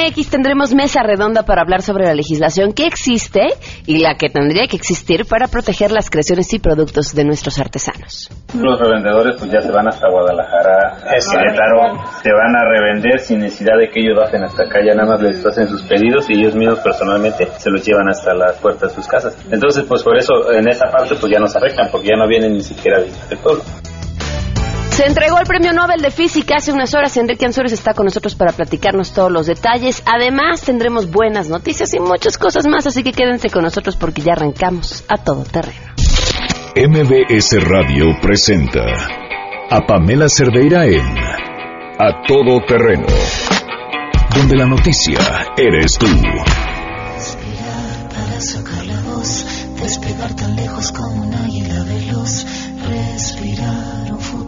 MX tendremos mesa redonda para hablar sobre la legislación que existe y la que tendría que existir para proteger las creaciones y productos de nuestros artesanos. Los revendedores pues ya se van hasta Guadalajara, se van a revender sin necesidad de que ellos hacen hasta acá, ya nada más les hacen sus pedidos y ellos mismos personalmente se los llevan hasta las puertas de sus casas. Entonces pues por eso en esa parte pues ya nos afectan porque ya no vienen ni siquiera a visitar el pueblo. Se entregó el premio Nobel de Física hace unas horas. Enrique Ansores está con nosotros para platicarnos todos los detalles. Además, tendremos buenas noticias y muchas cosas más, así que quédense con nosotros porque ya arrancamos a todo terreno. MBS Radio presenta a Pamela Cerdeira en A Todo Terreno, donde la noticia eres tú. Respirar para sacar la voz, despegar tan lejos como un águila veloz. Respirar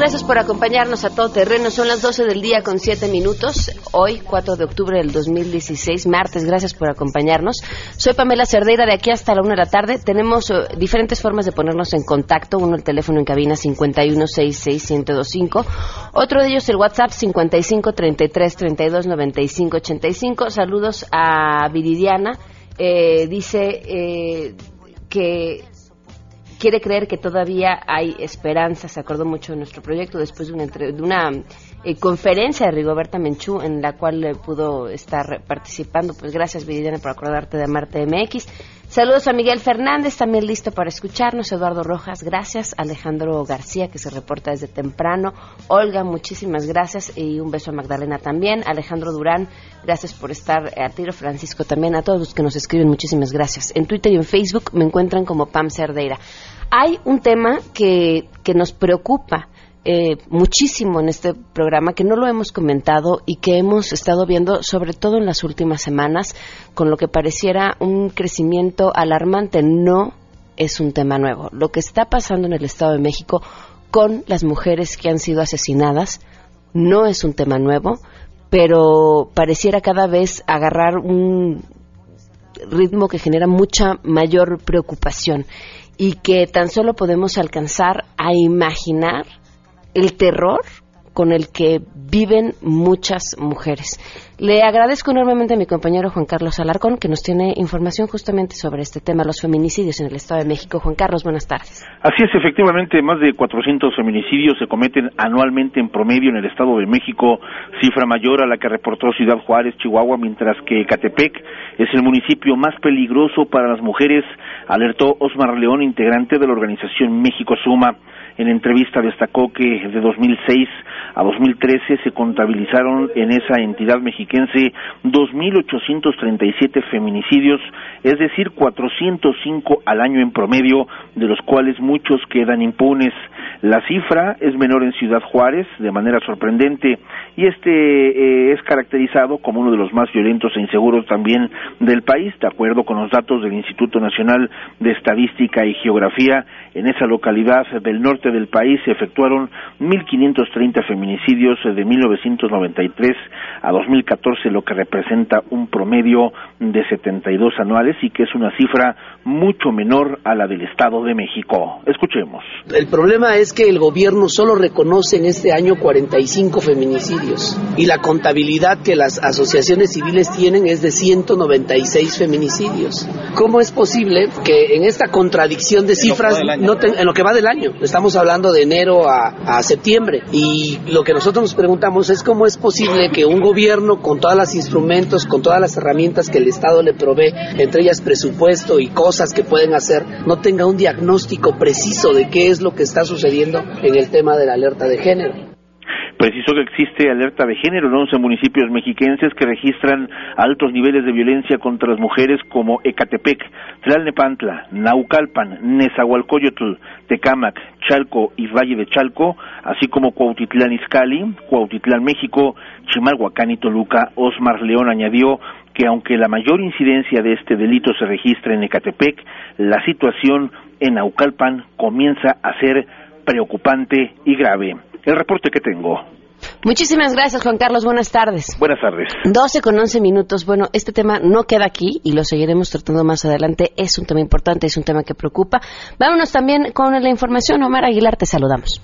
gracias por acompañarnos a todo terreno. Son las 12 del día con 7 minutos. Hoy, 4 de octubre del 2016, martes. Gracias por acompañarnos. Soy Pamela Cerdeira, de aquí hasta la 1 de la tarde. Tenemos eh, diferentes formas de ponernos en contacto. Uno, el teléfono en cabina 5166125. Otro de ellos, el WhatsApp 5533329585. Saludos a Viridiana. Eh, dice eh, que quiere creer que todavía hay esperanza. Se acordó mucho de nuestro proyecto después de una, de una eh, conferencia de Rigoberta Menchú en la cual eh, pudo estar participando. Pues gracias, Viridiana, por acordarte de Marte MX. Saludos a Miguel Fernández, también listo para escucharnos. Eduardo Rojas, gracias. Alejandro García, que se reporta desde temprano. Olga, muchísimas gracias. Y un beso a Magdalena también. Alejandro Durán, gracias por estar a tiro. Francisco también. A todos los que nos escriben, muchísimas gracias. En Twitter y en Facebook me encuentran como Pam Cerdeira. Hay un tema que, que nos preocupa eh, muchísimo en este programa, que no lo hemos comentado y que hemos estado viendo, sobre todo en las últimas semanas, con lo que pareciera un crecimiento alarmante. No es un tema nuevo. Lo que está pasando en el Estado de México con las mujeres que han sido asesinadas no es un tema nuevo, pero pareciera cada vez agarrar un ritmo que genera mucha mayor preocupación y que tan solo podemos alcanzar a imaginar el terror con el que viven muchas mujeres. Le agradezco enormemente a mi compañero Juan Carlos Alarcón, que nos tiene información justamente sobre este tema, los feminicidios en el Estado de México. Juan Carlos, buenas tardes. Así es, efectivamente, más de 400 feminicidios se cometen anualmente en promedio en el Estado de México, cifra mayor a la que reportó Ciudad Juárez, Chihuahua, mientras que Catepec es el municipio más peligroso para las mujeres, alertó Osmar León, integrante de la organización México Suma. En entrevista destacó que de 2006 a 2013 se contabilizaron en esa entidad mexiquense 2.837 feminicidios, es decir, 405 al año en promedio, de los cuales muchos quedan impunes. La cifra es menor en Ciudad Juárez, de manera sorprendente, y este eh, es caracterizado como uno de los más violentos e inseguros también del país, de acuerdo con los datos del Instituto Nacional de Estadística y Geografía. En esa localidad del norte del país se efectuaron 1.530 feminicidios de 1993 a 2014, lo que representa un promedio de 72 anuales y que es una cifra mucho menor a la del Estado de México. Escuchemos. El problema es que el gobierno solo reconoce en este año 45 feminicidios y la contabilidad que las asociaciones civiles tienen es de 196 feminicidios. ¿Cómo es posible que en esta contradicción de cifras, no en lo que va del año, estamos hablando de enero a, septiembre, y lo que nosotros nos preguntamos es cómo es posible que un gobierno con todos los instrumentos, con todas las herramientas que el Estado le provee, entre ellas presupuesto y cosas que pueden hacer, no tenga un diagnóstico preciso de qué es lo que está sucediendo en el tema de la alerta de género. Precisó que existe alerta de género en 11 municipios mexiquenses que registran altos niveles de violencia contra las mujeres como Ecatepec, Tlalnepantla, Naucalpan, Nezahualcóyotl, Tecámac, Chalco y Valle de Chalco, así como Cuautitlán Izcalli, Cuautitlán México, Chimalhuacán y Toluca. Osmar León añadió que aunque la mayor incidencia de este delito se registra en Ecatepec, la situación en Naucalpan comienza a ser preocupante y grave. El reporte que tengo. Muchísimas gracias, Juan Carlos. Buenas tardes. Buenas tardes. 12 con 11 minutos. Bueno, este tema no queda aquí y lo seguiremos tratando más adelante. Es un tema importante, es un tema que preocupa. Vámonos también con la información. Omar Aguilar, te saludamos.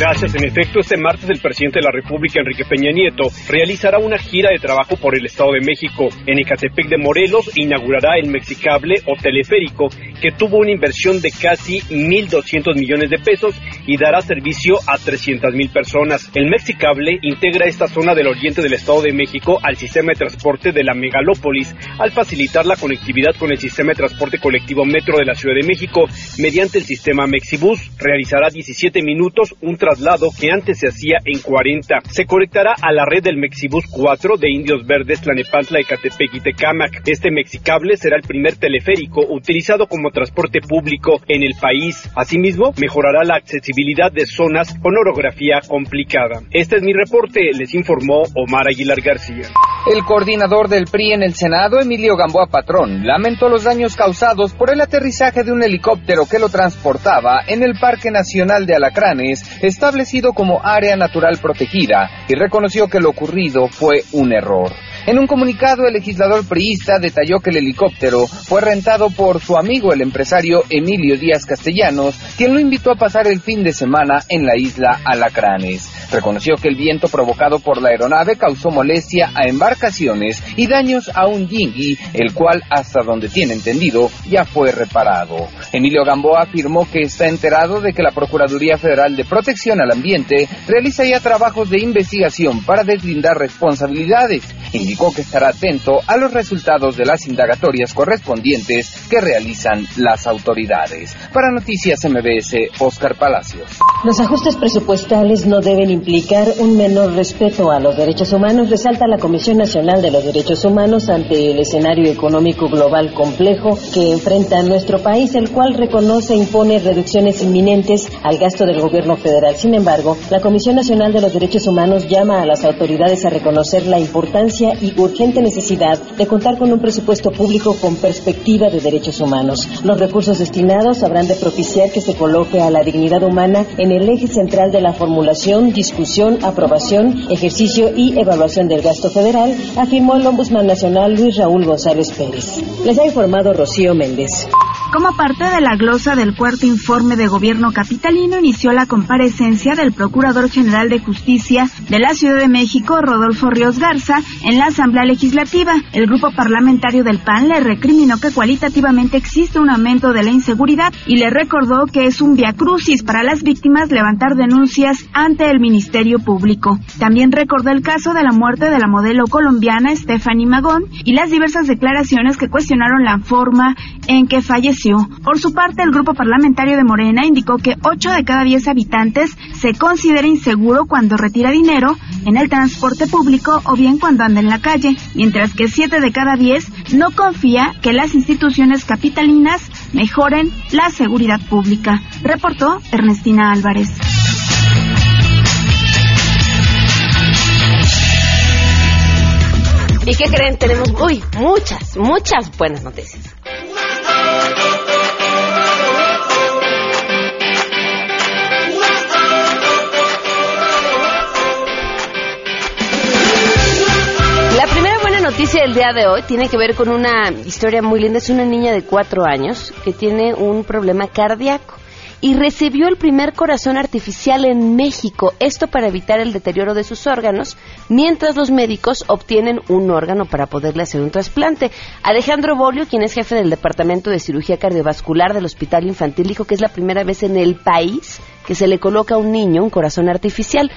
Gracias. En efecto, este martes el presidente de la República, Enrique Peña Nieto, realizará una gira de trabajo por el Estado de México. En Ecatepec de Morelos inaugurará el Mexicable o teleférico, que tuvo una inversión de casi 1.200 millones de pesos y dará servicio a 300.000 personas. El Mexicable integra esta zona del oriente del Estado de México al sistema de transporte de la megalópolis, al facilitar la conectividad con el sistema de transporte colectivo Metro de la Ciudad de México mediante el sistema Mexibus. Realizará 17 minutos un traslado que antes se hacía en 40. Se conectará a la red del Mexibus 4 de Indios Verdes, Tlanepantla, Ecatepec y Tecámac. Este Mexicable será el primer teleférico utilizado como transporte público en el país. Asimismo, mejorará la accesibilidad de zonas con orografía complicada. Este es mi reporte, les informó Omar Aguilar García. El coordinador del PRI en el Senado, Emilio Gamboa Patrón, lamentó los daños causados por el aterrizaje de un helicóptero que lo transportaba en el Parque Nacional de Alacranes, establecido como área natural protegida, y reconoció que lo ocurrido fue un error. En un comunicado, el legislador priista detalló que el helicóptero fue rentado por su amigo el empresario Emilio Díaz Castellanos, quien lo invitó a pasar el fin de semana en la isla Alacranes. Reconoció que el viento provocado por la aeronave causó molestia a embarcaciones y daños a un dinghy, el cual, hasta donde tiene entendido, ya fue reparado. Emilio Gamboa afirmó que está enterado de que la Procuraduría Federal de Protección al Ambiente realiza ya trabajos de investigación para deslindar responsabilidades. Indicó que estará atento a los resultados de las indagatorias correspondientes que realizan las autoridades. Para Noticias MBS, Oscar Palacios. Los ajustes presupuestales no deben implicar un menor respeto a los derechos humanos, resalta la Comisión Nacional de los Derechos Humanos ante el escenario económico global complejo que enfrenta nuestro país, el cual reconoce e impone reducciones inminentes al gasto del gobierno federal. Sin embargo, la Comisión Nacional de los Derechos Humanos llama a las autoridades a reconocer la importancia y urgente necesidad de contar con un presupuesto público con perspectiva de derechos humanos. Los recursos destinados habrán de propiciar que se coloque a la dignidad humana en el eje central de la formulación, discusión, aprobación, ejercicio y evaluación del gasto federal, afirmó el Ombudsman Nacional Luis Raúl González Pérez. Les ha informado Rocío Méndez. Como parte de la glosa del cuarto informe de gobierno capitalino, inició la comparecencia del Procurador General de Justicia de la Ciudad de México, Rodolfo Ríos Garza, en la Asamblea Legislativa. El grupo parlamentario del PAN le recriminó que cualitativamente existe un aumento de la inseguridad y le recordó que es un viacrucis para las víctimas levantar denuncias ante el Ministerio Público. También recordó el caso de la muerte de la modelo colombiana Stephanie Magón y las diversas declaraciones que cuestionaron la forma en que falleció por su parte, el grupo parlamentario de Morena indicó que 8 de cada 10 habitantes se considera inseguro cuando retira dinero en el transporte público o bien cuando anda en la calle, mientras que 7 de cada 10 no confía que las instituciones capitalinas mejoren la seguridad pública, reportó Ernestina Álvarez. ¿Y qué creen? Tenemos, uy, muchas, muchas buenas noticias. La primera buena noticia del día de hoy tiene que ver con una historia muy linda. Es una niña de cuatro años que tiene un problema cardíaco y recibió el primer corazón artificial en México, esto para evitar el deterioro de sus órganos, mientras los médicos obtienen un órgano para poderle hacer un trasplante. Alejandro Bolio, quien es jefe del Departamento de Cirugía Cardiovascular del Hospital Infantil, dijo que es la primera vez en el país que se le coloca a un niño un corazón artificial.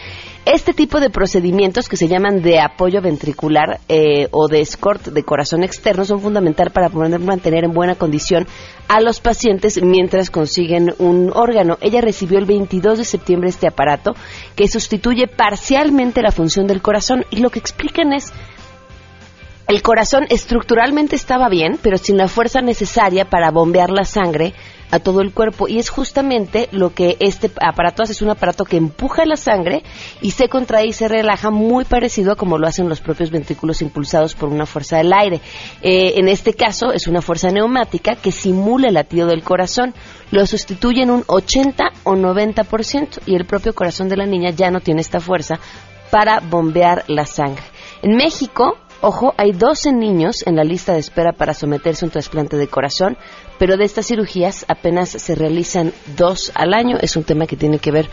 Este tipo de procedimientos que se llaman de apoyo ventricular eh, o de escort de corazón externo son fundamental para poder mantener en buena condición a los pacientes mientras consiguen un órgano. Ella recibió el 22 de septiembre este aparato que sustituye parcialmente la función del corazón y lo que explican es el corazón estructuralmente estaba bien, pero sin la fuerza necesaria para bombear la sangre a todo el cuerpo y es justamente lo que este aparato hace, es un aparato que empuja la sangre y se contrae y se relaja muy parecido a como lo hacen los propios ventrículos impulsados por una fuerza del aire. Eh, en este caso es una fuerza neumática que simula el latido del corazón, lo sustituye en un 80 o 90% y el propio corazón de la niña ya no tiene esta fuerza para bombear la sangre. En México, ojo, hay 12 niños en la lista de espera para someterse a un trasplante de corazón, pero de estas cirugías apenas se realizan dos al año. Es un tema que tiene que ver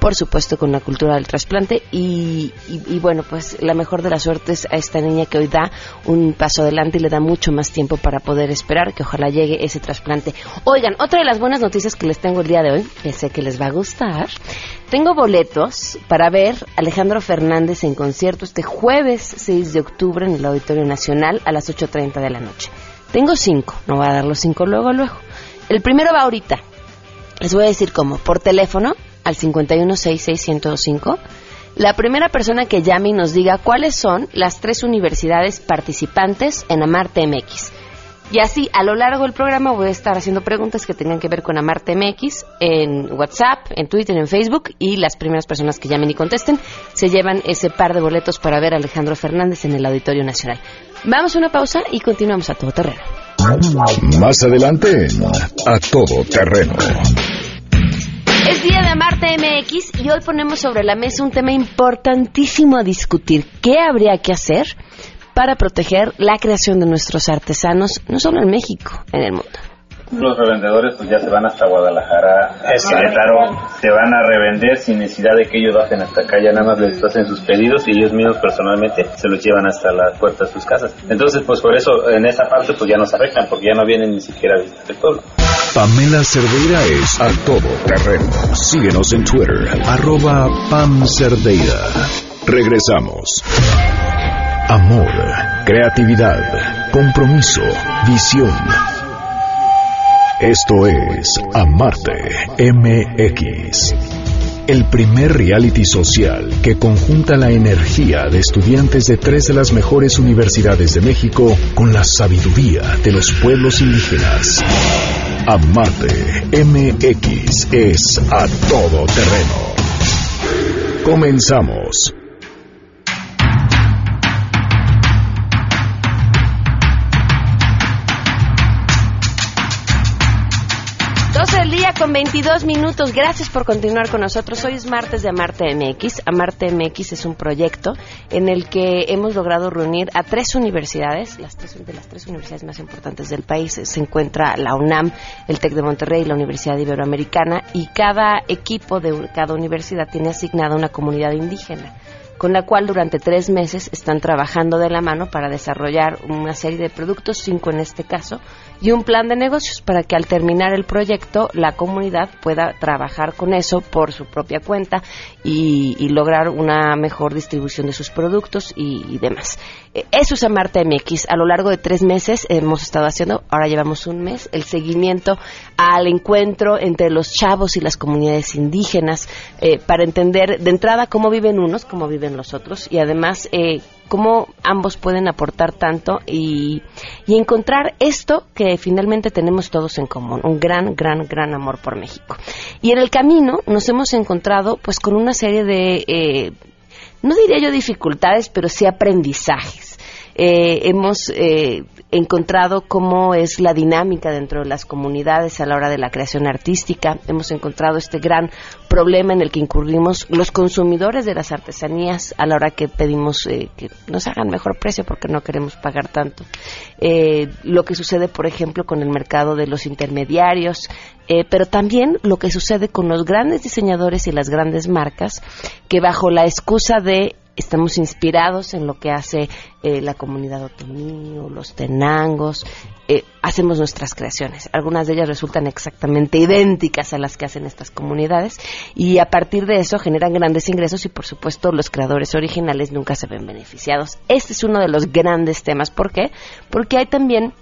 por supuesto con la cultura del trasplante y, bueno pues la mejor de las suertes a esta niña que hoy da un paso adelante y le da mucho más tiempo para poder esperar que ojalá llegue ese trasplante. Oigan otra de las buenas noticias que les tengo el día de hoy que sé que les va a gustar. Tengo boletos para ver Alejandro Fernández en concierto este jueves 6 de octubre en el Auditorio Nacional a las 8.30 de la noche. Tengo cinco no voy a dar los cinco luego luego. El primero va ahorita. Les voy a decir cómo. Por teléfono al 5166105, la primera persona que llame y nos diga cuáles son las tres universidades participantes en Amarte MX. Y así, a lo largo del programa voy a estar haciendo preguntas que tengan que ver con Amarte MX en WhatsApp, en Twitter, en Facebook y las primeras personas que llamen y contesten se llevan ese par de boletos para ver a Alejandro Fernández en el Auditorio Nacional. Vamos a una pausa y continuamos a todo terreno. Más adelante, a todo terreno. Es día de Marte MX y hoy ponemos sobre la mesa un tema importantísimo a discutir. ¿Qué habría que hacer para proteger la creación de nuestros artesanos, no solo en México, en el mundo? Los revendedores pues ya se van hasta Guadalajara, Querétaro, se van a revender sin necesidad de que ellos bajen hasta acá, ya nada más les hacen sus pedidos y ellos mismos personalmente se los llevan hasta la puerta de sus casas. Entonces pues por eso en esa parte pues ya nos afectan porque ya no vienen ni siquiera a visitar el pueblo. Pamela Cerdeira es a todo terreno. Síguenos en Twitter, arroba Pam Cerdeira. Regresamos. Amor, creatividad, compromiso, visión. Esto es Amarte MX. El primer reality social que conjunta la energía de estudiantes de tres de las mejores universidades de México con la sabiduría de los pueblos indígenas. Amate MX es a todo terreno. Comenzamos. Del día con 22 minutos. Gracias por continuar con nosotros. Hoy es martes de Amarte MX. Amarte MX es un proyecto en el que hemos logrado reunir a tres universidades, las tres de las tres universidades más importantes del país. Se encuentra la UNAM, el TEC de Monterrey y la Universidad Iberoamericana y cada equipo de cada universidad tiene asignada una comunidad indígena con la cual durante tres meses están trabajando de la mano para desarrollar una serie de productos, cinco en este caso, y un plan de negocios para que al terminar el proyecto la comunidad pueda trabajar con eso por su propia cuenta y, lograr una mejor distribución de sus productos y, demás. Eso es Amarte MX. A lo largo de tres meses hemos estado haciendo, ahora llevamos un mes, el seguimiento al encuentro entre los chavos y las comunidades indígenas eh, para entender de entrada cómo viven unos, cómo viven los otros y además eh, cómo ambos pueden aportar tanto y, encontrar esto que finalmente tenemos todos en común, un gran, gran, gran amor por México. Y en el camino nos hemos encontrado pues con una serie de, eh, no diría yo dificultades, pero sí aprendizajes. Eh, hemos eh, encontrado cómo es la dinámica dentro de las comunidades a la hora de la creación artística. Hemos encontrado este gran problema en el que incurrimos los consumidores de las artesanías a la hora que pedimos eh, que nos hagan mejor precio porque no queremos pagar tanto. Eh, lo que sucede, por ejemplo, con el mercado de los intermediarios, eh, pero también lo que sucede con los grandes diseñadores y las grandes marcas que bajo la excusa de estamos inspirados en lo que hace eh, la comunidad otomí o los tenangos. Eh, hacemos nuestras creaciones. Algunas de ellas resultan exactamente idénticas a las que hacen estas comunidades y a partir de eso generan grandes ingresos y por supuesto los creadores originales nunca se ven beneficiados. Este es uno de los grandes temas. ¿Por qué? Porque hay también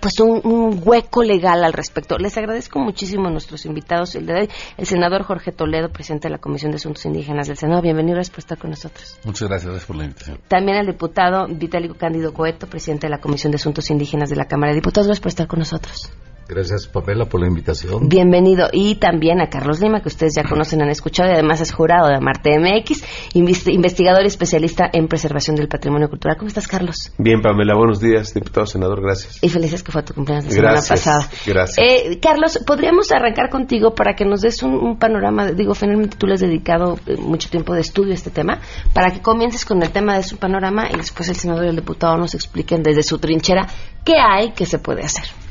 pues un, hueco legal al respecto. Les agradezco muchísimo a nuestros invitados, el, de, el senador Jorge Toledo, presidente de la Comisión de Asuntos Indígenas del Senado. Bienvenido, gracias por estar con nosotros. Muchas gracias, por la invitación. También al diputado Vitalico Cándido Coeto, presidente de la Comisión de Asuntos Indígenas de la Cámara de Diputados. Gracias por estar con nosotros. Gracias, Pamela, por la invitación. Bienvenido. Y también a Carlos Lima, que ustedes ya conocen, han escuchado, y además es jurado de Marte MX, investigador y especialista en preservación del patrimonio cultural. ¿Cómo estás, Carlos? Bien, Pamela, buenos días, diputado senador, gracias. Y felices que fue tu cumpleaños la semana pasada. Gracias. Eh, Carlos, ¿podríamos arrancar contigo para que nos des un, panorama? Digo, finalmente tú le has dedicado eh, mucho tiempo de estudio a este tema, para que comiences con el tema de su panorama y después el senador y el diputado nos expliquen desde su trinchera qué hay, qué se puede hacer.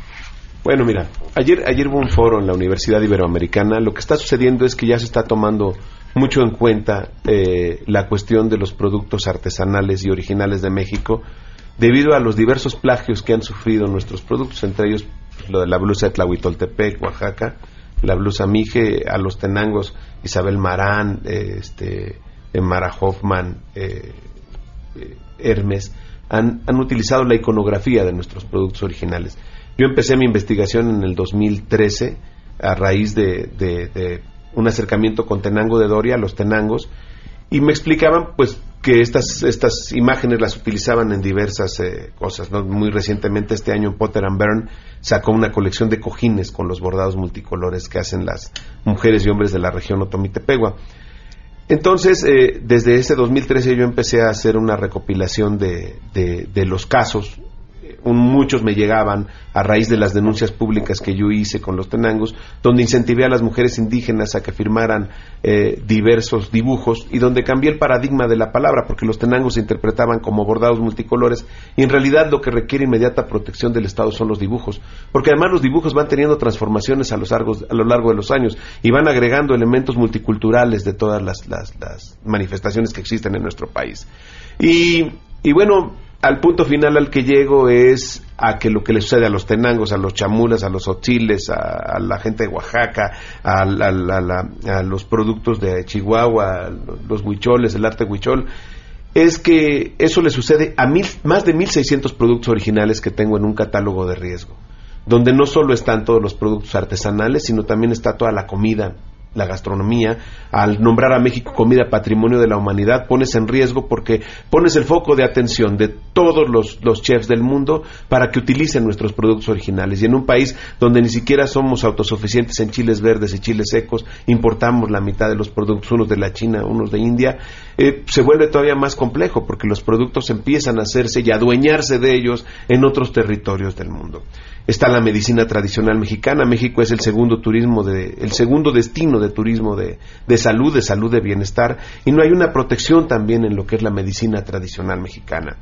Bueno, mira, ayer, ayer hubo un foro en la Universidad Iberoamericana. Lo que está sucediendo es que ya se está tomando mucho en cuenta eh, la cuestión de los productos artesanales y originales de México debido a los diversos plagios que han sufrido nuestros productos, entre ellos pues, la blusa de Tlahuitoltepec, Oaxaca, la blusa Mije, a los tenangos Isabel Marán, eh, este, Mara Hoffman, eh, Hermes, han, han utilizado la iconografía de nuestros productos originales. Yo empecé mi investigación en el 2013 a raíz de, un acercamiento con Tenango de Doria, los Tenangos, y me explicaban pues que estas, estas imágenes las utilizaban en diversas eh, cosas. Muy recientemente, este año, Potter and Byrne sacó una colección de cojines con los bordados multicolores que hacen las mujeres y hombres de la región Otomitepegua. Entonces, eh, desde ese 2013 yo empecé a hacer una recopilación de, de los casos muchos me llegaban a raíz de las denuncias públicas que yo hice con los tenangos, donde incentivé a las mujeres indígenas a que firmaran eh, diversos dibujos y donde cambié el paradigma de la palabra, porque los tenangos se interpretaban como bordados multicolores y en realidad lo que requiere inmediata protección del Estado son los dibujos, porque además los dibujos van teniendo transformaciones a, los lo largo de los años y van agregando elementos multiculturales de todas las, manifestaciones que existen en nuestro país. Y bueno, al punto final al que llego es a que lo que le sucede a los tenangos, a los chamulas, a los ochiles, a, la gente de Oaxaca, a, los productos de Chihuahua, los huicholes, el arte huichol, es que eso le sucede a mil, más de 1.600 productos originales que tengo en un catálogo de riesgo, donde no solo están todos los productos artesanales, sino también está toda la comida la gastronomía, al nombrar a México comida patrimonio de la humanidad, pones en riesgo porque pones el foco de atención de todos los, chefs del mundo para que utilicen nuestros productos originales. Y en un país donde ni siquiera somos autosuficientes en chiles verdes y chiles secos, importamos la mitad de los productos, unos de la China, unos de India, eh, se vuelve todavía más complejo porque los productos empiezan a hacerse y adueñarse de ellos en otros territorios del mundo está la medicina tradicional mexicana. México es el segundo turismo de, el segundo destino de turismo de, de, salud, de salud de bienestar, y no hay una protección también en lo que es la medicina tradicional mexicana.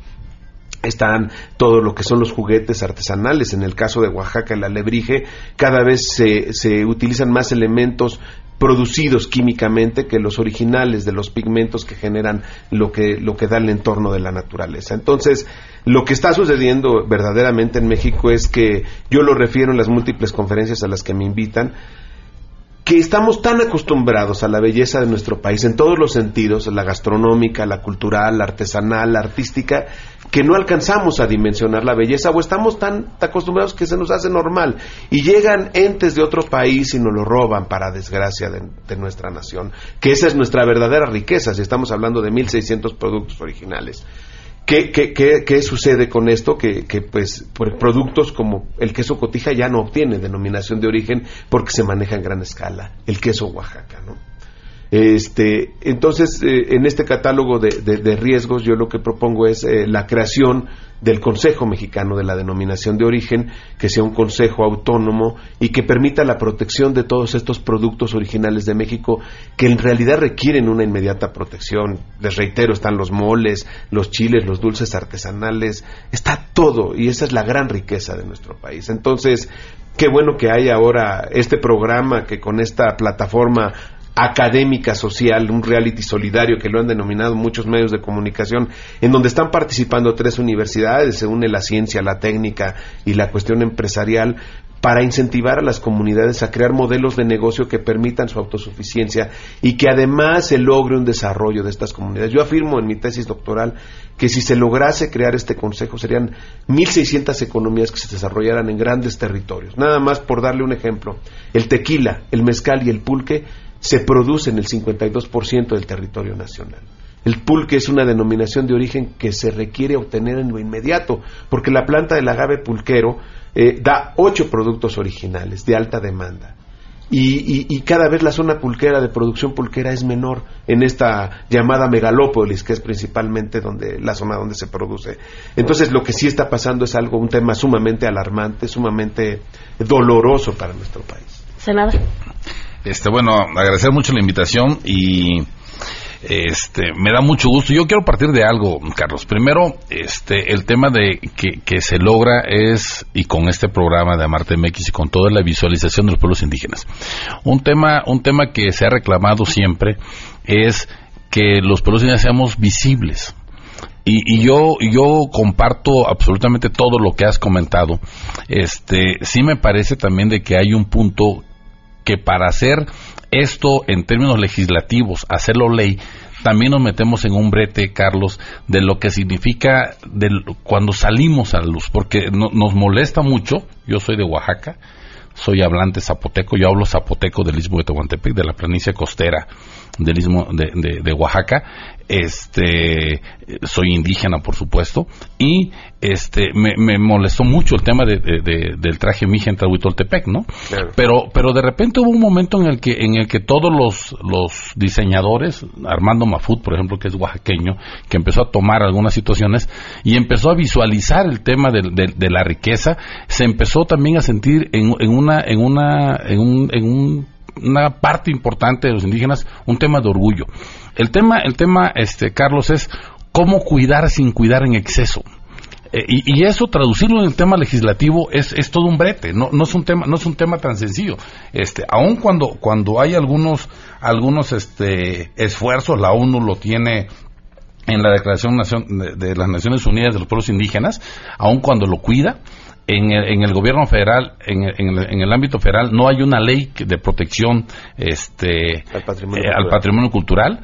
Están todo lo que son los juguetes artesanales. En el caso de Oaxaca, el alebrije, cada vez se, se utilizan más elementos producidos químicamente que los originales de los pigmentos que generan lo que, lo que da el entorno de la naturaleza. Entonces, lo que está sucediendo verdaderamente en México es que yo lo refiero en las múltiples conferencias a las que me invitan, que estamos tan acostumbrados a la belleza de nuestro país en todos los sentidos, la gastronómica, la cultural, la artesanal, la artística, que no alcanzamos a dimensionar la belleza o estamos tan acostumbrados que se nos hace normal y llegan entes de otro país y nos lo roban para desgracia de, nuestra nación, que esa es nuestra verdadera riqueza si estamos hablando de 1.600 productos originales. ¿Qué, qué, qué, sucede con esto? Que, que, pues productos como el queso cotija ya no obtiene denominación de origen porque se maneja en gran escala, el queso Oaxaca, ¿no? Este, entonces, eh, en este catálogo de, riesgos, yo lo que propongo es eh, la creación del Consejo Mexicano de la Denominación de Origen, que sea un consejo autónomo y que permita la protección de todos estos productos originales de México que en realidad requieren una inmediata protección. Les reitero, están los moles, los chiles, los dulces artesanales, está todo y esa es la gran riqueza de nuestro país. Entonces, qué bueno que hay ahora este programa que con esta plataforma académica social, un reality solidario que lo han denominado muchos medios de comunicación, en donde están participando tres universidades, se une la ciencia, la técnica y la cuestión empresarial, para incentivar a las comunidades a crear modelos de negocio que permitan su autosuficiencia y que además se logre un desarrollo de estas comunidades. Yo afirmo en mi tesis doctoral que si se lograse crear este consejo serían 1.600 economías que se desarrollaran en grandes territorios. Nada más por darle un ejemplo, el tequila, el mezcal y el pulque se produce en el 52% del territorio nacional. El pulque es una denominación de origen que se requiere obtener en lo inmediato, porque la planta del agave pulquero eh, da ocho productos originales de alta demanda. Y, cada vez la zona pulquera de producción pulquera es menor en esta llamada megalópolis, que es principalmente donde la zona donde se produce. Entonces, lo que sí está pasando es algo, un tema sumamente alarmante, sumamente doloroso para nuestro país. Este, bueno, agradecer mucho la invitación y este, me da mucho gusto. Yo quiero partir de algo, Carlos. Primero, este, el tema de que, se logra es, y con este programa de Amarte MX y con toda la visualización de los pueblos indígenas, un tema, un tema que se ha reclamado siempre es que los pueblos indígenas seamos visibles. Y, y, yo yo comparto absolutamente todo lo que has comentado. Este sí me parece también de que hay un punto que para hacer esto en términos legislativos, hacerlo ley, también nos metemos en un brete, Carlos, de lo que significa cuando salimos a la luz, porque nos molesta mucho, yo soy de Oaxaca, soy hablante zapoteco, yo hablo zapoteco del istmo de Tehuantepec, de la planicie costera del istmo de, Oaxaca, este, soy indígena por supuesto, y este, me, molestó mucho el tema de, del traje mija en Tlahuitoltepec, ¿no? Pero, pero de repente hubo un momento en el que, en el que todos los, los diseñadores, Armando Mafut, por ejemplo, que es oaxaqueño, que empezó a tomar algunas situaciones y empezó a visualizar el tema de, la riqueza, se empezó también a sentir en, en una, en una, en un, en un una parte importante de los indígenas un tema de orgullo. El tema, el tema, este, Carlos, es cómo cuidar sin cuidar en exceso. Eh, y, eso traducirlo en el tema legislativo es, es todo un brete, no, no, es un tema, no es un tema tan sencillo. Este, aun cuando, cuando hay algunos, algunos este, esfuerzos, la ONU lo tiene en la Declaración de, las Naciones Unidas de los Pueblos Indígenas, aun cuando lo cuida, en el, en el gobierno federal, en el, en, el, ámbito federal, no hay una ley de protección este, al patrimonio, eh, cultural.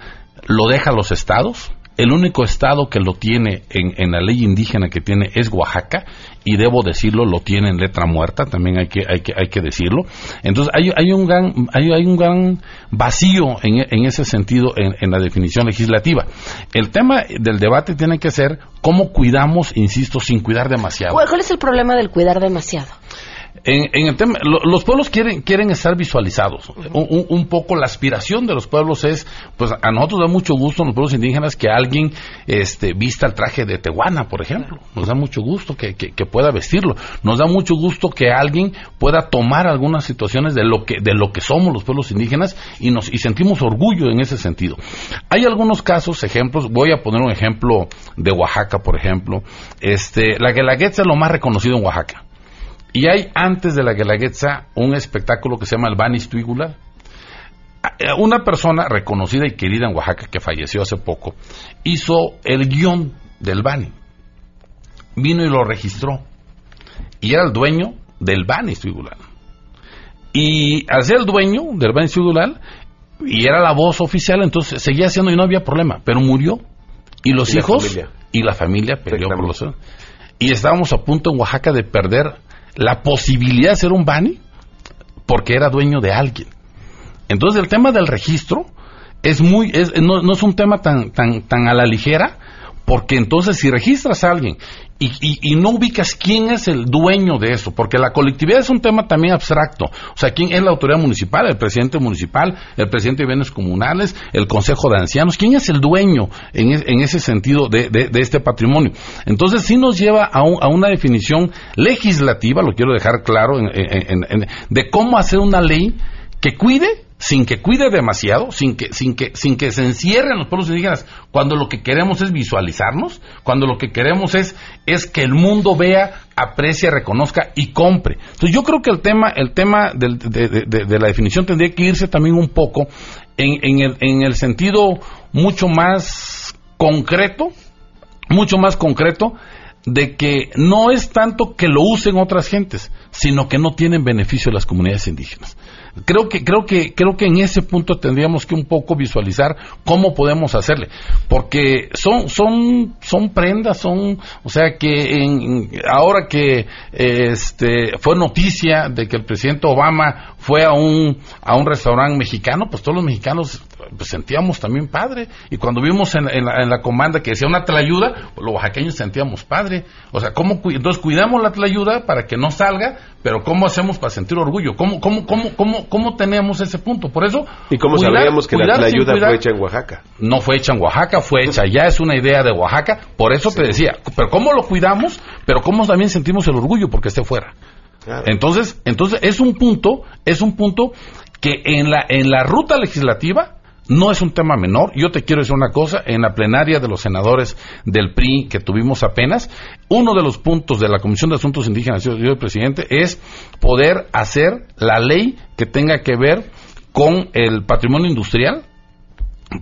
Lo deja los estados. El único estado que lo tiene en, la ley indígena que tiene es Oaxaca y debo decirlo, lo tiene en letra muerta, también hay que, hay que, hay que decirlo. Entonces hay, hay, un, gran, hay, hay un gran vacío en, en ese sentido en, en, la definición legislativa. El tema del debate tiene que ser cómo cuidamos, insisto, sin cuidar demasiado. ¿Cuál es el problema del cuidar demasiado? En, el tema, los pueblos quieren, quieren estar visualizados. Un, poco la aspiración de los pueblos es, pues a nosotros da mucho gusto, los pueblos indígenas, que alguien este, vista el traje de Tehuana, por ejemplo. Nos da mucho gusto que, pueda vestirlo. Nos da mucho gusto que alguien pueda tomar algunas situaciones de lo que, de lo que somos los pueblos indígenas y, nos, y sentimos orgullo en ese sentido. Hay algunos casos, ejemplos, voy a poner un ejemplo de Oaxaca, por ejemplo. Este, la Guelaguetza es lo más reconocido en Oaxaca y hay antes de la Guelaguetza un espectáculo que se llama el Banis Tuigula. Eh, una persona reconocida y querida en Oaxaca que falleció hace poco hizo el guion del Bani. Vino y lo registró. Y era el dueño del Bani Tuigulal. Y al ser el dueño del Bani Tuigulal, y era la voz oficial, entonces seguía haciendo y no había problema, pero murió. Y los hijos y la familia peleó por los. Y estábamos a punto en Oaxaca de perder la posibilidad de ser un Bani porque era dueño de alguien. Entonces el tema del registro es muy, no, no, es un tema tan, tan, tan a la ligera, porque entonces si registras a alguien y, no ubicas quién es el dueño de eso, porque la colectividad es un tema también abstracto. O sea, quién es la autoridad municipal, el presidente municipal, el presidente de bienes comunales, el consejo de ancianos, quién es el dueño en, en ese sentido de, de, este patrimonio. Entonces, sí nos lleva a, a, una definición legislativa, lo quiero dejar claro, de cómo hacer una ley que cuide sin que cuide demasiado, sin que, sin que, sin que se encierren los pueblos indígenas, cuando lo que queremos es visualizarnos, cuando lo que queremos es, es que el mundo vea, aprecie, reconozca y compre. Entonces yo creo que el tema, el tema de, la definición tendría que irse también un poco en, en, el, en el sentido mucho más concreto, mucho más concreto de que no es tanto que lo usen otras gentes, sino que no tienen beneficio a las comunidades indígenas. Creo que, creo que, creo que en ese punto tendríamos que un poco visualizar cómo podemos hacerle, porque son, son, son prendas, son, o sea que en, ahora que este fue noticia de que el presidente Obama fue a un, a un restaurante mexicano, pues todos los mexicanos pues sentíamos también padre. Y cuando vimos en, la, comanda que decía una tlayuda, pues los oaxaqueños sentíamos padre. O sea, ¿cómo, entonces cuidamos la tlayuda para que no salga, pero ¿cómo hacemos para sentir orgullo? ¿Cómo, cómo, cómo, cómo, cómo tenemos ese punto? Por eso... ¿Y cómo sabíamos que la tlayuda fue hecha en Oaxaca? No fue hecha en Oaxaca, fue hecha ya, es una idea de Oaxaca. Por eso te decía, pero ¿cómo lo cuidamos? Pero ¿cómo también sentimos el orgullo porque esté fuera? Entonces, entonces es un punto, es un punto que en la en la ruta legislativa no es un tema menor. Yo te quiero decir una cosa, en la plenaria de los senadores del PRI que tuvimos apenas, uno de los puntos de la Comisión de Asuntos Indígenas, yo, presidente, es poder hacer la ley que tenga que ver con el patrimonio industrial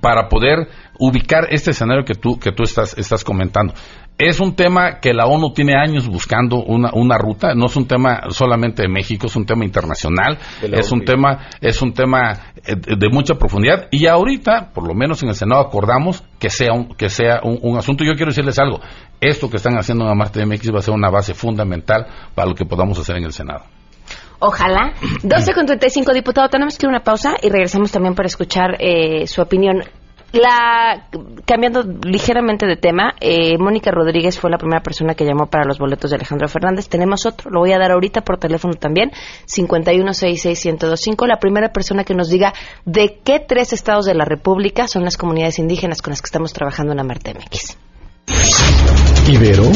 para poder ubicar este escenario que tú que tú estás estás comentando es un tema que la ONU tiene años buscando una, una ruta, no es un tema solamente de México, es un tema internacional, es un tema, es un tema eh, de, mucha profundidad y ahorita, por lo menos en el Senado acordamos que sea un, que sea un, asunto. Yo quiero decirles algo, esto que están haciendo en la Marte de MX va a ser una base fundamental para lo que podamos hacer en el Senado. Ojalá. 12 con 35, diputado. Tenemos que ir a una pausa y regresamos también para escuchar eh, su opinión. La, cambiando ligeramente de tema, eh, Mónica Rodríguez fue la primera persona que llamó para los boletos de Alejandro Fernández. Tenemos otro, lo voy a dar ahorita por teléfono también, 5166125. La primera persona que nos diga de qué tres estados de la República son las comunidades indígenas con las que estamos trabajando en la Marte MX. Ibero,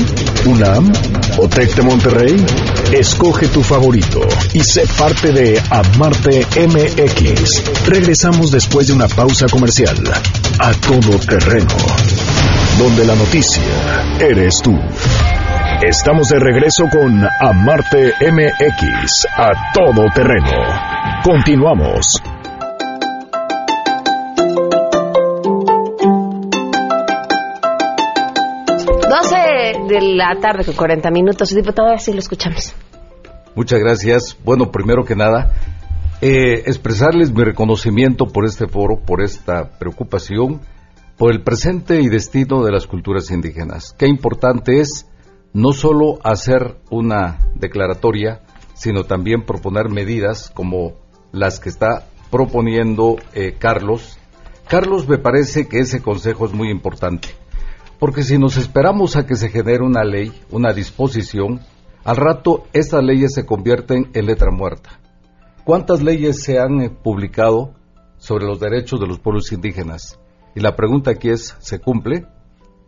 UNAM o TEC de Monterrey. Escoge tu favorito y sé parte de Amarte MX. Regresamos después de una pausa comercial. A todo terreno. Donde la noticia eres tú. Estamos de regreso con Amarte MX. A todo terreno. Continuamos. De la tarde con 40 minutos. Diputado, así lo escuchamos. Muchas gracias. Bueno, primero que nada, eh, expresarles mi reconocimiento por este foro, por esta preocupación, por el presente y destino de las culturas indígenas. Qué importante es no solo hacer una declaratoria, sino también proponer medidas como las que está proponiendo eh, Carlos. Carlos, me parece que ese consejo es muy importante. Porque si nos esperamos a que se genere una ley, una disposición, al rato estas leyes se convierten en letra muerta. ¿Cuántas leyes se han eh, publicado sobre los derechos de los pueblos indígenas? Y la pregunta aquí es, ¿se cumple?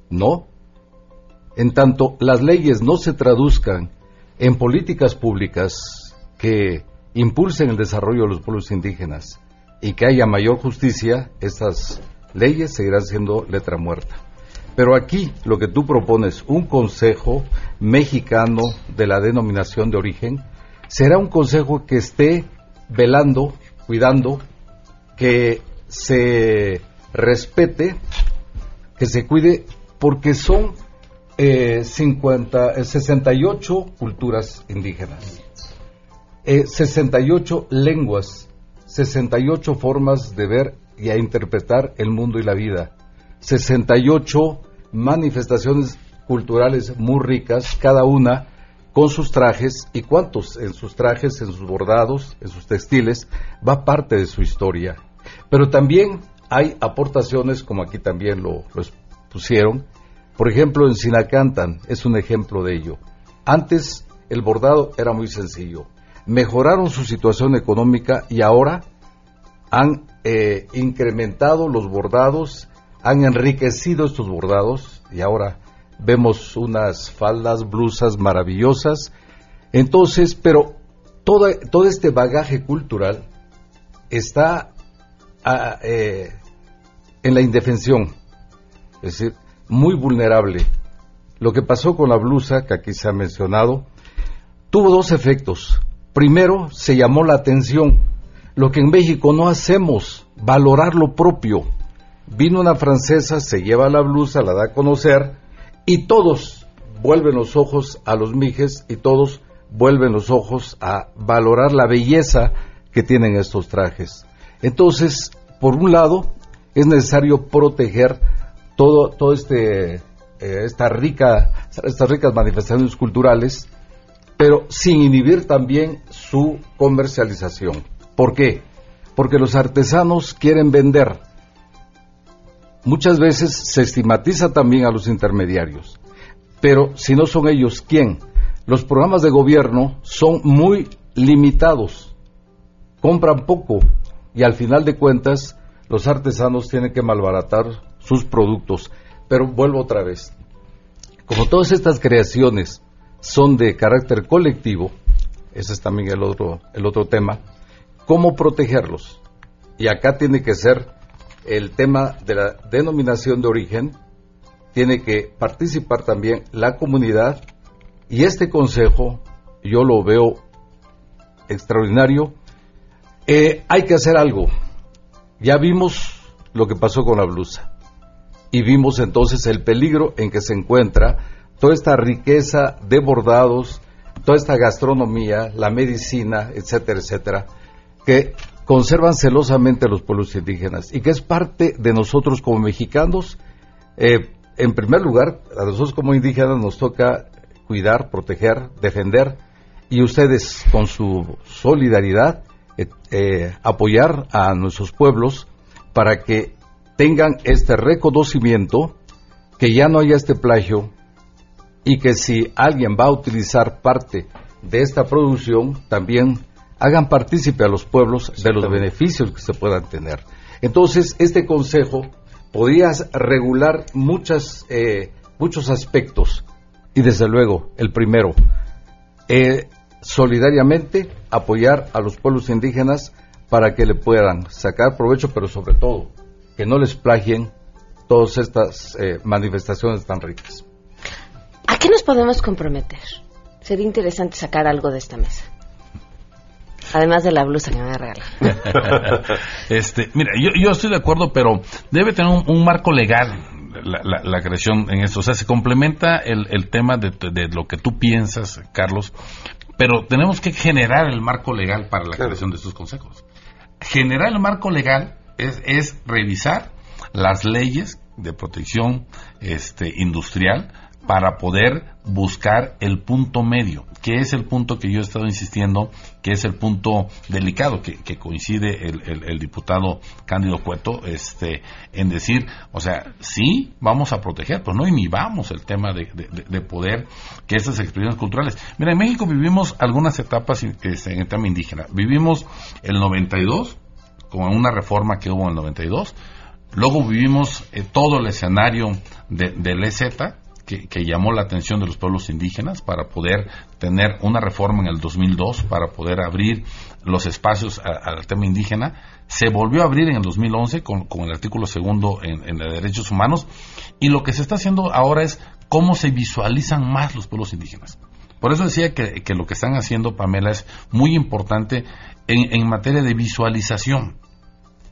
No. En tanto las leyes no se traduzcan en políticas públicas que impulsen el desarrollo de los pueblos indígenas y que haya mayor justicia, estas leyes seguirán siendo letra muerta. Pero aquí lo que tú propones, un consejo mexicano de la denominación de origen, será un consejo que esté velando, cuidando, que se respete, que se cuide, porque son eh, 50, 68 eh, culturas indígenas, eh, 68 lenguas, 68 formas de ver y a interpretar el mundo y la vida. 68 manifestaciones culturales muy ricas, cada una con sus trajes y cuántos en sus trajes, en sus bordados, en sus textiles, va parte de su historia. Pero también hay aportaciones, como aquí también lo, pusieron, por ejemplo en Sinacantan es un ejemplo de ello. Antes el bordado era muy sencillo, mejoraron su situación económica y ahora han eh, incrementado los bordados han enriquecido estos bordados y ahora vemos unas faldas, blusas maravillosas. Entonces, pero todo, todo este bagaje cultural está ah, eh, en la indefensión, es decir, muy vulnerable. Lo que pasó con la blusa, que aquí se ha mencionado, tuvo dos efectos. Primero, se llamó la atención, lo que en México no hacemos, valorar lo propio Vino una francesa, se lleva la blusa, la da a conocer y todos vuelven los ojos a los mijes y todos vuelven los ojos a valorar la belleza que tienen estos trajes. Entonces, por un lado, es necesario proteger todo, todo este, eh, esta rica, estas ricas manifestaciones culturales, pero sin inhibir también su comercialización. ¿Por qué? Porque los artesanos quieren vender. Muchas veces se estigmatiza también a los intermediarios, pero si no son ellos, ¿quién? Los programas de gobierno son muy limitados, compran poco y al final de cuentas los artesanos tienen que malbaratar sus productos. Pero vuelvo otra vez. Como todas estas creaciones son de carácter colectivo, ese es también el otro, el otro tema, ¿cómo protegerlos? Y acá tiene que ser el tema de la denominación de origen, tiene que participar también la comunidad y este consejo yo lo veo extraordinario. Eh, hay que hacer algo. Ya vimos lo que pasó con la blusa y vimos entonces el peligro en que se encuentra toda esta riqueza de bordados, toda esta gastronomía, la medicina, etcétera, etcétera, que conservan celosamente los pueblos indígenas y que es parte de nosotros como mexicanos. Eh, en primer lugar, a nosotros como indígenas nos toca cuidar, proteger, defender y ustedes con su solidaridad eh, eh, apoyar a nuestros pueblos para que tengan este reconocimiento, que ya no haya este plagio y que si alguien va a utilizar parte de esta producción, también hagan partícipe a los pueblos de los beneficios que se puedan tener. Entonces, este consejo podría regular muchas, eh, muchos aspectos y desde luego, el primero, solidariamente apoyar a los pueblos indígenas para que le puedan sacar provecho, pero sobre todo que no les plagien todas estas eh, manifestaciones tan ricas. ¿A qué nos podemos comprometer? Sería interesante sacar algo de esta mesa. Además de la blusa que me regala. este, mira, yo, estoy de acuerdo, pero debe tener un, marco legal la, creación en esto. O sea, se complementa el, tema de, de, lo que tú piensas, Carlos, pero tenemos que generar el marco legal para la creación de estos consejos. Generar el marco legal es, revisar las leyes de protección este, industrial para poder buscar el punto medio, que es el punto que yo he estado insistiendo, que es el punto delicado, que, coincide el, diputado Cándido Cueto este, en decir, o sea, sí, vamos a proteger, pero no inhibamos el tema de, poder que estas expresiones culturales. Mira, en México vivimos algunas etapas este, en el tema indígena. Vivimos el 92, con una reforma que hubo en el 92, luego vivimos eh, todo el escenario del EZ, que, llamó la atención de los pueblos indígenas para poder tener una reforma en el 2002, para poder abrir los espacios al tema indígena. Se volvió a abrir en el 2011 con, el artículo segundo en, en derechos humanos y lo que se está haciendo ahora es cómo se visualizan más los pueblos indígenas. Por eso decía que, lo que están haciendo, Pamela, es muy importante en materia de visualización.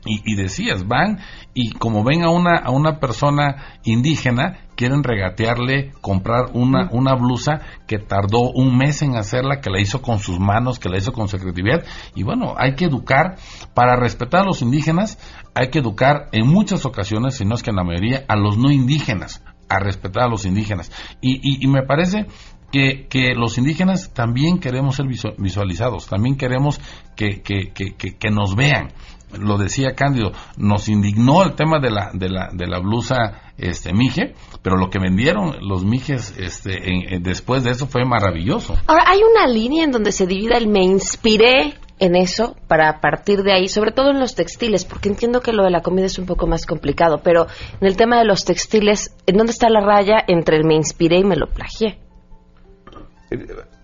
Y, decías, van y como ven a una, a una persona indígena, quieren regatearle, comprar una, una blusa que tardó un mes en hacerla, que la hizo con sus manos, que la hizo con su creatividad. Y bueno, hay que educar, para respetar a los indígenas, hay que educar en muchas ocasiones, si no es que en la mayoría, a los no indígenas, a respetar a los indígenas. Y, y, me parece que, que, los indígenas también queremos ser visualizados, también queremos que, que, que, nos vean lo decía Cándido, nos indignó el tema de la, de la, de la blusa este mije, pero lo que vendieron los mijes este, después de eso fue maravilloso. Ahora, hay una línea en donde se divide el me inspiré en eso para partir de ahí, sobre todo en los textiles, porque entiendo que lo de la comida es un poco más complicado, pero en el tema de los textiles, ¿en dónde está la raya entre el me inspiré y me lo plagié?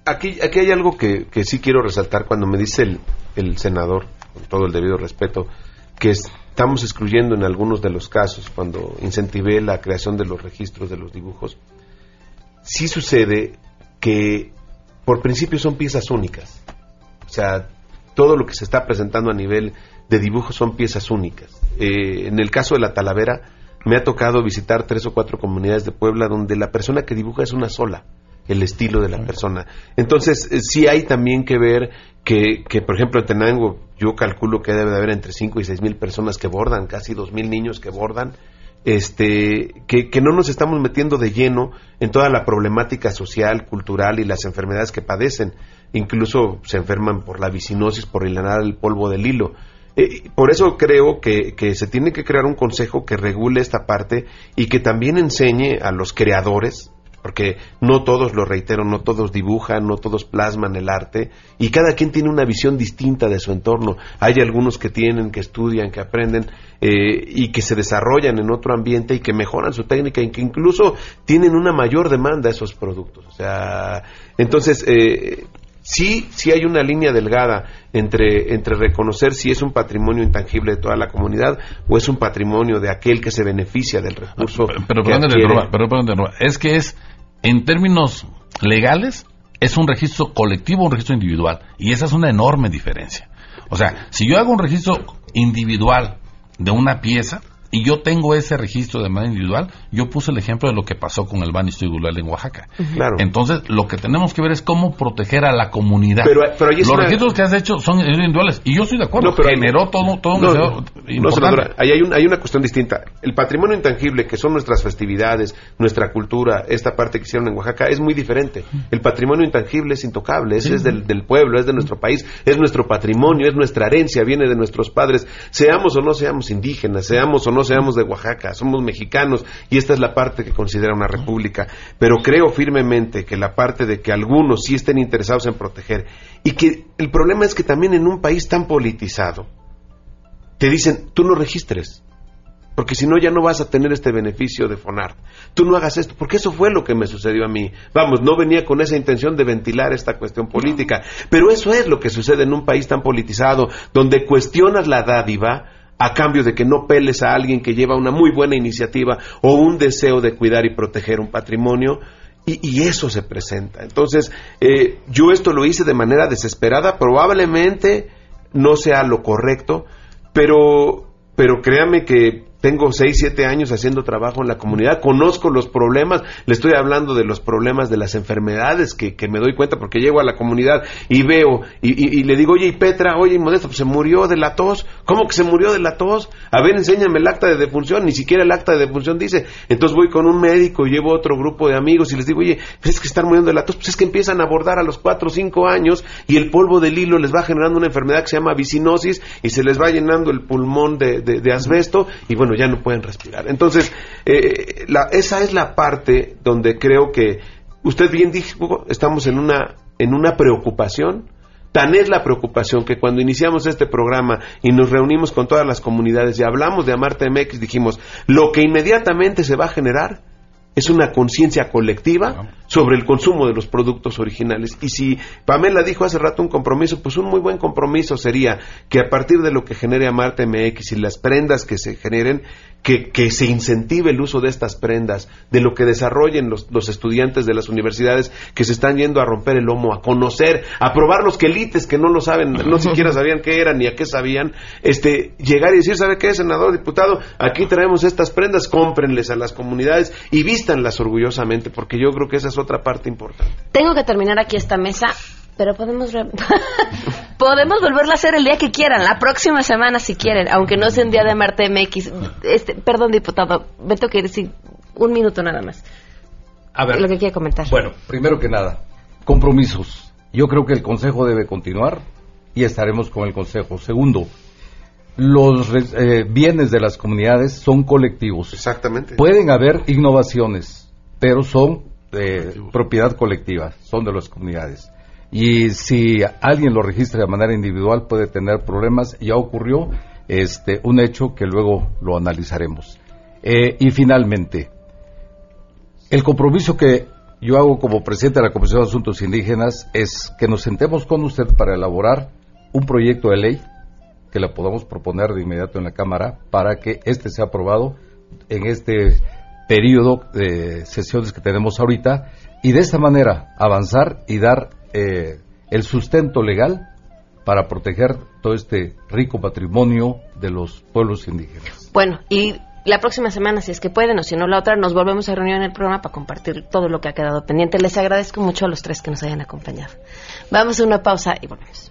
Aquí, aquí hay algo que, que sí quiero resaltar cuando me dice el, el senador con todo el debido respeto, que estamos excluyendo en algunos de los casos, cuando incentivé la creación de los registros de los dibujos, sí sucede que por principio son piezas únicas. O sea, todo lo que se está presentando a nivel de dibujos son piezas únicas. Eh, en el caso de la Talavera, me ha tocado visitar tres o cuatro comunidades de Puebla donde la persona que dibuja es una sola. El estilo de la persona. Entonces, eh, sí hay también que ver que, que, por ejemplo, en Tenango, yo calculo que debe de haber entre 5 y 6 mil personas que bordan, casi 2 mil niños que bordan, este, que, que, no nos estamos metiendo de lleno en toda la problemática social, cultural y las enfermedades que padecen. Incluso se enferman por la vicinosis, por inhalar el polvo del hilo. Eh, por eso creo que, que, se tiene que crear un consejo que regule esta parte y que también enseñe a los creadores, porque no todos, lo reitero, no todos dibujan, no todos plasman el arte, y cada quien tiene una visión distinta de su entorno. Hay algunos que tienen, que estudian, que aprenden eh, y que se desarrollan en otro ambiente y que mejoran su técnica y que incluso tienen una mayor demanda a esos productos. O sea, entonces, eh, sí, sí hay una línea delgada entre, entre reconocer si es un patrimonio intangible de toda la comunidad o es un patrimonio de aquel que se beneficia del recurso. Pero, pero, es que es en términos legales, es un registro colectivo un registro individual. Y esa es una enorme diferencia. O sea, si yo hago un registro individual de una pieza, y yo tengo ese registro de manera individual, yo puse el ejemplo de lo que pasó con el ban individual en Oaxaca. Entonces, lo que tenemos que ver es cómo proteger a la comunidad. Pero, Los registros que has hecho son individuales, y yo estoy de acuerdo, no, generó todo, todo un ahí hay, hay una cuestión distinta. El patrimonio intangible, que son nuestras festividades, nuestra cultura, esta parte que hicieron en Oaxaca, es muy diferente. El patrimonio intangible es intocable, es, del, del pueblo, es de nuestro país, es nuestro patrimonio, es nuestra herencia, viene de nuestros padres, seamos o no seamos indígenas, seamos o no seamos de Oaxaca, somos mexicanos y esta es la parte que considera una república. Pero creo firmemente que la parte de que algunos sí estén interesados en proteger y que el problema es que también en un país tan politizado te dicen, tú no registres. Porque si no, ya no vas a tener este beneficio de FONAR. Tú no hagas esto, porque eso fue lo que me sucedió a mí. Vamos, no venía con esa intención de ventilar esta cuestión política. Pero eso es lo que sucede en un país tan politizado, donde cuestionas la dádiva a cambio de que no peles a alguien que lleva una muy buena iniciativa o un deseo de cuidar y proteger un patrimonio. Y, eso se presenta. Entonces, eh, yo esto lo hice de manera desesperada, probablemente no sea lo correcto, pero, pero créame que tengo 6, 7 años haciendo trabajo en la comunidad, conozco los problemas, le estoy hablando de los problemas de las enfermedades que, que me doy cuenta porque llego a la comunidad y veo y, le digo, oye, y Petra, oye, Modesto, pues se murió de la tos, ¿cómo que se murió de la tos? A ver, enséñame el acta de defunción, ni siquiera el acta de defunción dice. Entonces voy con un médico y llevo otro grupo de amigos y les digo, oye, es que están muriendo de la tos, pues es que empiezan a abordar a los 4 o 5 años y el polvo del hilo les va generando una enfermedad que se llama vicinosis y se les va llenando el pulmón de, de asbesto y bueno, ya no pueden respirar. Entonces, eh, esa es la parte donde creo que usted bien dijo, estamos en una, en una preocupación. Tan es la preocupación que cuando iniciamos este programa y nos reunimos con todas las comunidades y hablamos de Amarte MX, dijimos, lo que inmediatamente se va a generar es una conciencia colectiva sobre el consumo de los productos originales. Y si Pamela dijo hace rato un compromiso, pues un muy buen compromiso sería que a partir de lo que genere Amarte MX y las prendas que se generen, que, que, se incentive el uso de estas prendas, de lo que desarrollen los, los, estudiantes de las universidades que se están yendo a romper el lomo, a conocer, a probar los quelites que no lo saben, no siquiera sabían qué eran ni a qué sabían, este, llegar y decir, ¿sabe qué, senador, diputado? Aquí traemos estas prendas, cómprenles a las comunidades y vístanlas orgullosamente, porque yo creo que esa es otra parte importante. Tengo que terminar aquí esta mesa pero podemos podemos volverla a hacer el día que quieran, la próxima semana si quieren, aunque no sea un día de Marte MX. Este, perdón, diputado, me tengo que decir un minuto nada más. A ver. Lo que quiere comentar. Bueno, primero que nada, compromisos. Yo creo que el Consejo debe continuar y estaremos con el Consejo. Segundo, los eh, bienes de las comunidades son colectivos. Exactamente. Pueden haber innovaciones, pero son de propiedad colectiva, son de las comunidades y si alguien lo registra de manera individual puede tener problemas. Ya ocurrió este, un hecho que luego lo analizaremos. Eh, y finalmente, el compromiso que yo hago como presidente de la Comisión de Asuntos Indígenas es que nos sentemos con usted para elaborar un proyecto de ley que le podamos proponer de inmediato en la Cámara para que este sea aprobado en este periodo de sesiones que tenemos ahorita y de esta manera avanzar y dar eh, el sustento legal para proteger todo este rico patrimonio de los pueblos indígenas. Bueno, y la próxima semana, si es que pueden, o si no la otra, nos volvemos a reunir en el programa para compartir todo lo que ha quedado pendiente. Les agradezco mucho a los tres que nos hayan acompañado. Vamos a una pausa y volvemos.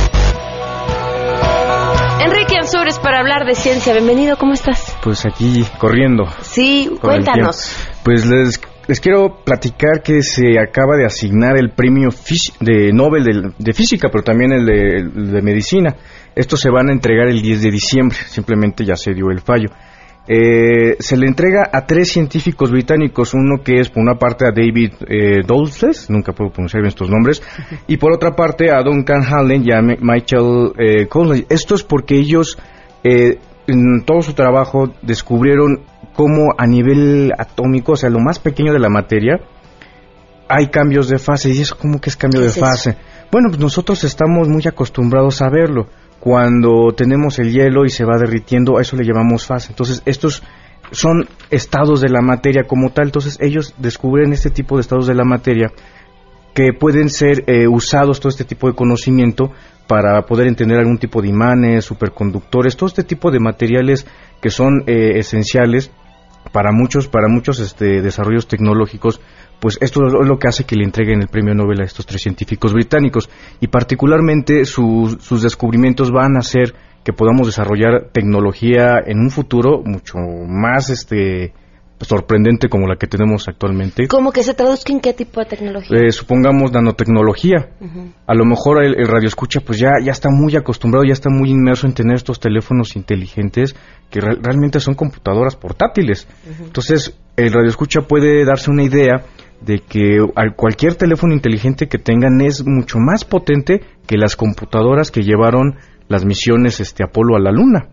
Enrique Ansures para hablar de ciencia. Bienvenido, ¿cómo estás? Pues aquí corriendo. Sí, cuéntanos. Pues les, les quiero platicar que se acaba de asignar el premio de Nobel de, de Física, pero también el de, el de Medicina. Estos se van a entregar el 10 de diciembre, simplemente ya se dio el fallo. Eh, se le entrega a tres científicos británicos, uno que es por una parte a David eh, Dulces, nunca puedo pronunciar bien estos nombres, y por otra parte a Duncan Allen y a Mi- Michael eh, Conley. Esto es porque ellos eh, en todo su trabajo descubrieron cómo a nivel atómico, o sea, lo más pequeño de la materia, hay cambios de fase. ¿Y eso cómo que es cambio ¿Qué de es eso? fase? Bueno, pues nosotros estamos muy acostumbrados a verlo. Cuando tenemos el hielo y se va derritiendo, a eso le llamamos fase. Entonces, estos son estados de la materia como tal. Entonces, ellos descubren este tipo de estados de la materia que pueden ser eh, usados todo este tipo de conocimiento para poder entender algún tipo de imanes, superconductores, todo este tipo de materiales que son eh, esenciales para muchos para muchos este, desarrollos tecnológicos pues esto es lo que hace que le entreguen el premio Nobel a estos tres científicos británicos y particularmente sus- sus descubrimientos van a hacer que podamos desarrollar tecnología en un futuro mucho más este sorprendente como la que tenemos actualmente ¿Cómo que se traduzca en qué tipo de tecnología? eh, supongamos nanotecnología. A lo mejor el, el radioescucha pues ya, ya está muy acostumbrado, ya está muy inmerso en tener estos teléfonos inteligentes que re- realmente son computadoras portátiles. Entonces el radioescucha puede darse una idea de que al- cualquier teléfono inteligente que tengan es mucho más potente que las computadoras que llevaron las misiones este Apolo a la Luna.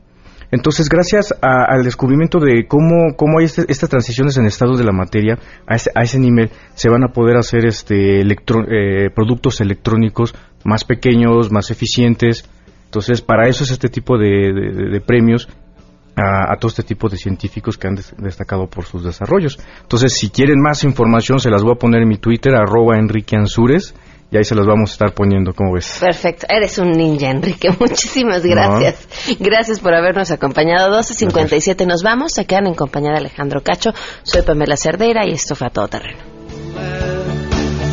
Entonces, gracias a- al descubrimiento de cómo, cómo hay este- estas transiciones en estados de la materia, a ese, a ese nivel se van a poder hacer este eh, productos electrónicos más pequeños, más eficientes. Entonces, para eso es este tipo de premios a, a todo este tipo de científicos que han des- destacado por sus desarrollos. Entonces, si quieren más información, se las voy a poner en mi Twitter, arroba Enrique Ansures, y ahí se las vamos a estar poniendo, como ves. Perfecto, eres un ninja, Enrique. Muchísimas gracias. Gracias por habernos acompañado. 12.57 nos vamos. Se quedan en compañía de Alejandro Cacho. Soy Pamela Cerdeira y esto fue a todo terreno.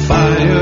Fire